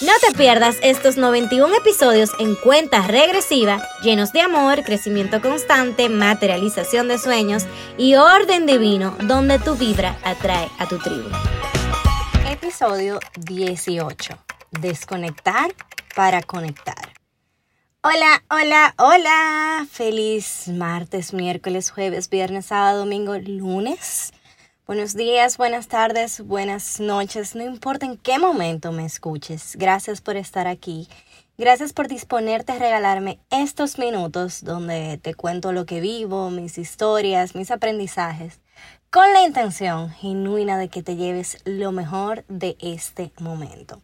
No te pierdas estos 91 episodios en cuenta regresiva, llenos de amor, crecimiento constante, materialización de sueños y orden divino, donde tu vibra atrae a tu tribu. Episodio 18. Desconectar para conectar. Hola, hola, hola. Feliz martes, miércoles, jueves, viernes, sábado, domingo, lunes. Buenos días, buenas tardes, buenas noches, no importa en qué momento me escuches. Gracias por estar aquí. Gracias por disponerte a regalarme estos minutos donde te cuento lo que vivo, mis historias, mis aprendizajes, con la intención genuina de que te lleves lo mejor de este momento.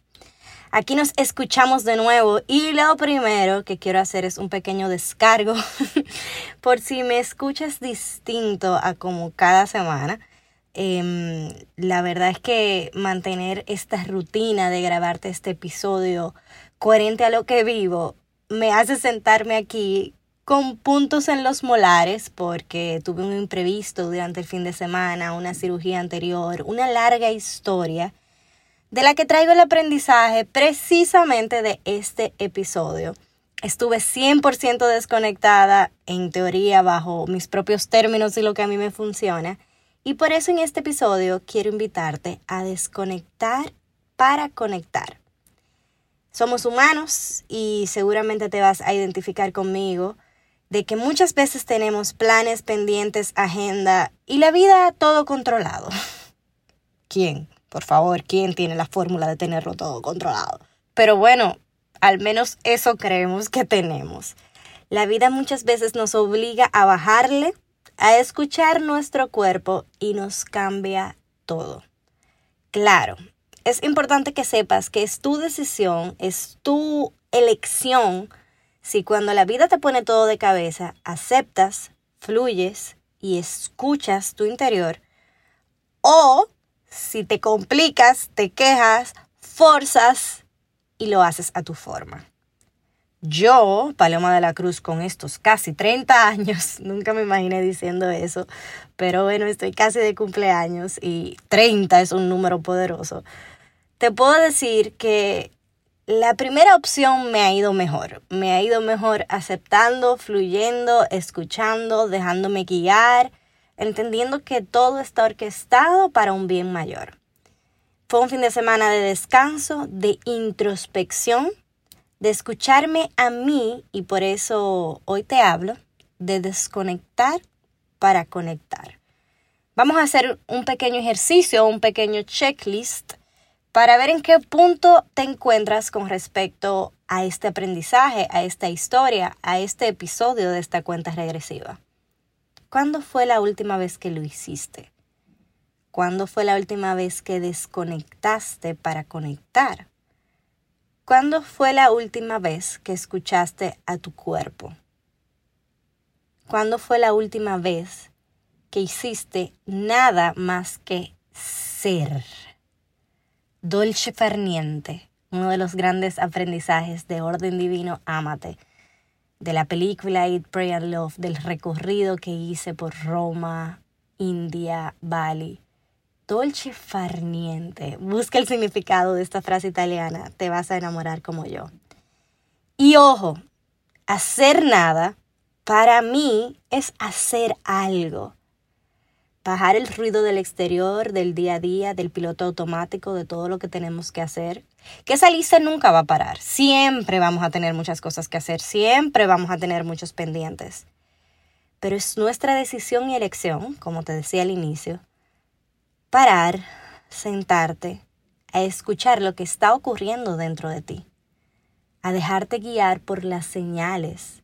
Aquí nos escuchamos de nuevo y lo primero que quiero hacer es un pequeño descargo por si me escuchas distinto a como cada semana. Em, la verdad es que mantener esta rutina de grabarte este episodio coherente a lo que vivo me hace sentarme aquí con puntos en los molares porque tuve un imprevisto durante el fin de semana, una cirugía anterior, una larga historia de la que traigo el aprendizaje precisamente de este episodio. Estuve 100% desconectada, en teoría, bajo mis propios términos y lo que a mí me funciona. Y por eso en este episodio quiero invitarte a desconectar para conectar. Somos humanos y seguramente te vas a identificar conmigo de que muchas veces tenemos planes pendientes, agenda y la vida todo controlado. ¿Quién? Por favor, ¿quién tiene la fórmula de tenerlo todo controlado? Pero bueno, al menos eso creemos que tenemos. La vida muchas veces nos obliga a bajarle a escuchar nuestro cuerpo y nos cambia todo. Claro, es importante que sepas que es tu decisión, es tu elección si cuando la vida te pone todo de cabeza, aceptas, fluyes y escuchas tu interior, o si te complicas, te quejas, forzas y lo haces a tu forma. Yo, Paloma de la Cruz, con estos casi 30 años, nunca me imaginé diciendo eso, pero bueno, estoy casi de cumpleaños y 30 es un número poderoso. Te puedo decir que la primera opción me ha ido mejor. Me ha ido mejor aceptando, fluyendo, escuchando, dejándome guiar, entendiendo que todo está orquestado para un bien mayor. Fue un fin de semana de descanso, de introspección de escucharme a mí y por eso hoy te hablo de desconectar para conectar. Vamos a hacer un pequeño ejercicio, un pequeño checklist para ver en qué punto te encuentras con respecto a este aprendizaje, a esta historia, a este episodio de esta cuenta regresiva. ¿Cuándo fue la última vez que lo hiciste? ¿Cuándo fue la última vez que desconectaste para conectar? ¿Cuándo fue la última vez que escuchaste a tu cuerpo? ¿Cuándo fue la última vez que hiciste nada más que ser? Dolce Ferniente, uno de los grandes aprendizajes de orden divino, ámate, de la película Eat, Pray and Love, del recorrido que hice por Roma, India, Bali dolce farniente. Busca el significado de esta frase italiana, te vas a enamorar como yo. Y ojo, hacer nada para mí es hacer algo. Bajar el ruido del exterior, del día a día, del piloto automático, de todo lo que tenemos que hacer. Que esa lista nunca va a parar. Siempre vamos a tener muchas cosas que hacer, siempre vamos a tener muchos pendientes. Pero es nuestra decisión y elección, como te decía al inicio, parar, sentarte, a escuchar lo que está ocurriendo dentro de ti, a dejarte guiar por las señales,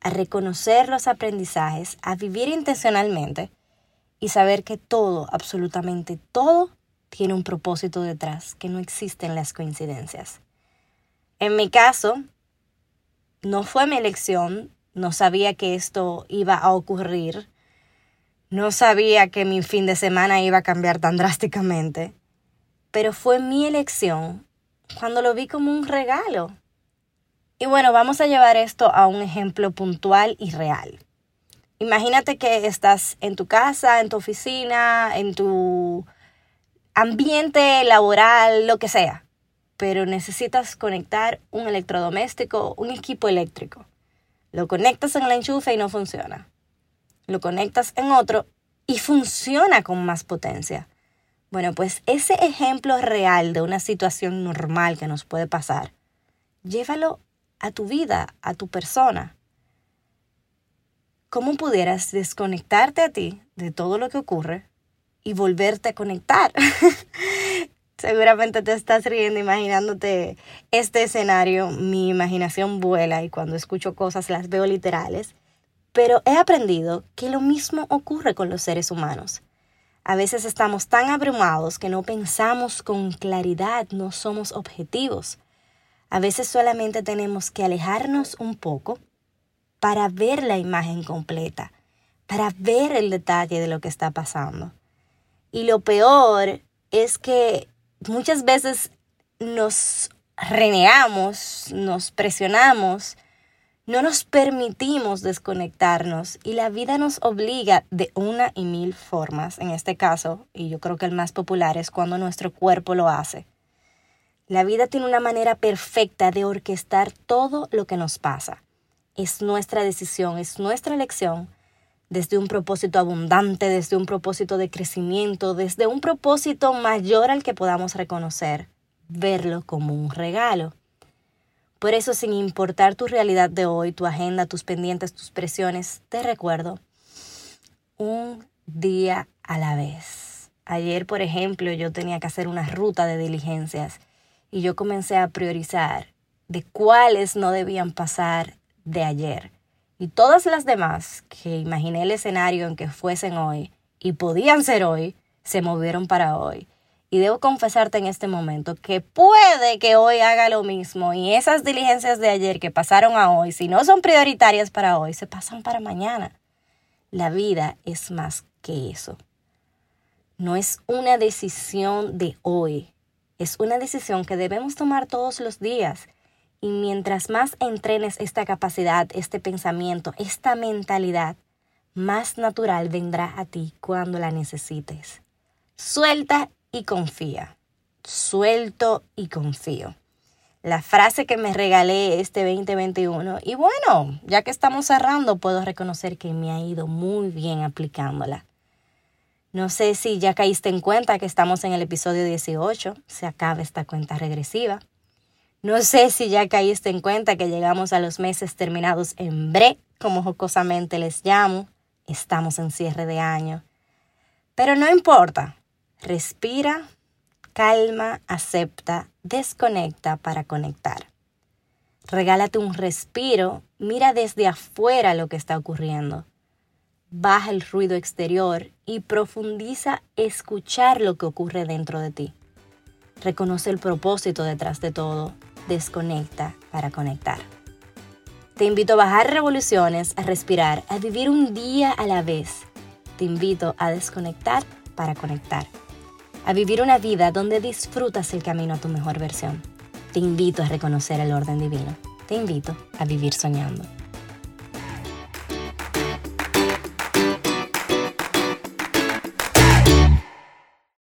a reconocer los aprendizajes, a vivir intencionalmente y saber que todo, absolutamente todo, tiene un propósito detrás, que no existen las coincidencias. En mi caso, no fue mi elección, no sabía que esto iba a ocurrir, No sabía que mi fin de semana iba a cambiar tan drásticamente, pero fue mi elección cuando lo vi como un regalo. Y bueno, vamos a llevar esto a un ejemplo puntual y real. Imagínate que estás en tu casa, en tu oficina, en tu ambiente laboral, lo que sea, pero necesitas conectar un electrodoméstico, un equipo eléctrico. Lo conectas en el enchufe y no funciona. Lo conectas en otro y funciona con más potencia. Bueno, pues ese ejemplo real de una situación normal que nos puede pasar, llévalo a tu vida, a tu persona. ¿Cómo pudieras desconectarte a ti de todo lo que ocurre y volverte a conectar? Seguramente te estás riendo imaginándote este escenario. Mi imaginación vuela y cuando escucho cosas las veo literales. Pero he aprendido que lo mismo ocurre con los seres humanos. A veces estamos tan abrumados que no pensamos con claridad, no somos objetivos. A veces solamente tenemos que alejarnos un poco para ver la imagen completa, para ver el detalle de lo que está pasando. Y lo peor es que muchas veces nos renegamos, nos presionamos, no nos permitimos desconectarnos y la vida nos obliga de una y mil formas. En este caso, y yo creo que el más popular es cuando nuestro cuerpo lo hace. La vida tiene una manera perfecta de orquestar todo lo que nos pasa. Es nuestra decisión, es nuestra elección desde un propósito abundante, desde un propósito de crecimiento, desde un propósito mayor al que podamos reconocer, verlo como un regalo. Por eso, sin importar tu realidad de hoy, tu agenda, tus pendientes, tus presiones, te recuerdo, un día a la vez. Ayer, por ejemplo, yo tenía que hacer una ruta de diligencias y yo comencé a priorizar de cuáles no debían pasar de ayer y todas las demás que imaginé el escenario en que fuesen hoy y podían ser hoy, se movieron para hoy. Y debo confesarte en este momento que puede que hoy haga lo mismo y esas diligencias de ayer que pasaron a hoy, si no son prioritarias para hoy, se pasan para mañana. La vida es más que eso. No es una decisión de hoy, es una decisión que debemos tomar todos los días y mientras más entrenes esta capacidad, este pensamiento, esta mentalidad, más natural vendrá a ti cuando la necesites. Suelta y confía. Suelto y confío. La frase que me regalé este 2021 y bueno, ya que estamos cerrando, puedo reconocer que me ha ido muy bien aplicándola. No sé si ya caíste en cuenta que estamos en el episodio 18, se acaba esta cuenta regresiva. No sé si ya caíste en cuenta que llegamos a los meses terminados en bre, como jocosamente les llamo. Estamos en cierre de año. Pero no importa. Respira, calma, acepta, desconecta para conectar. Regálate un respiro, mira desde afuera lo que está ocurriendo. Baja el ruido exterior y profundiza escuchar lo que ocurre dentro de ti. Reconoce el propósito detrás de todo desconecta para conectar. Te invito a bajar revoluciones, a respirar, a vivir un día a la vez. Te invito a desconectar para conectar. A vivir una vida donde disfrutas el camino a tu mejor versión. Te invito a reconocer el orden divino. Te invito a vivir soñando.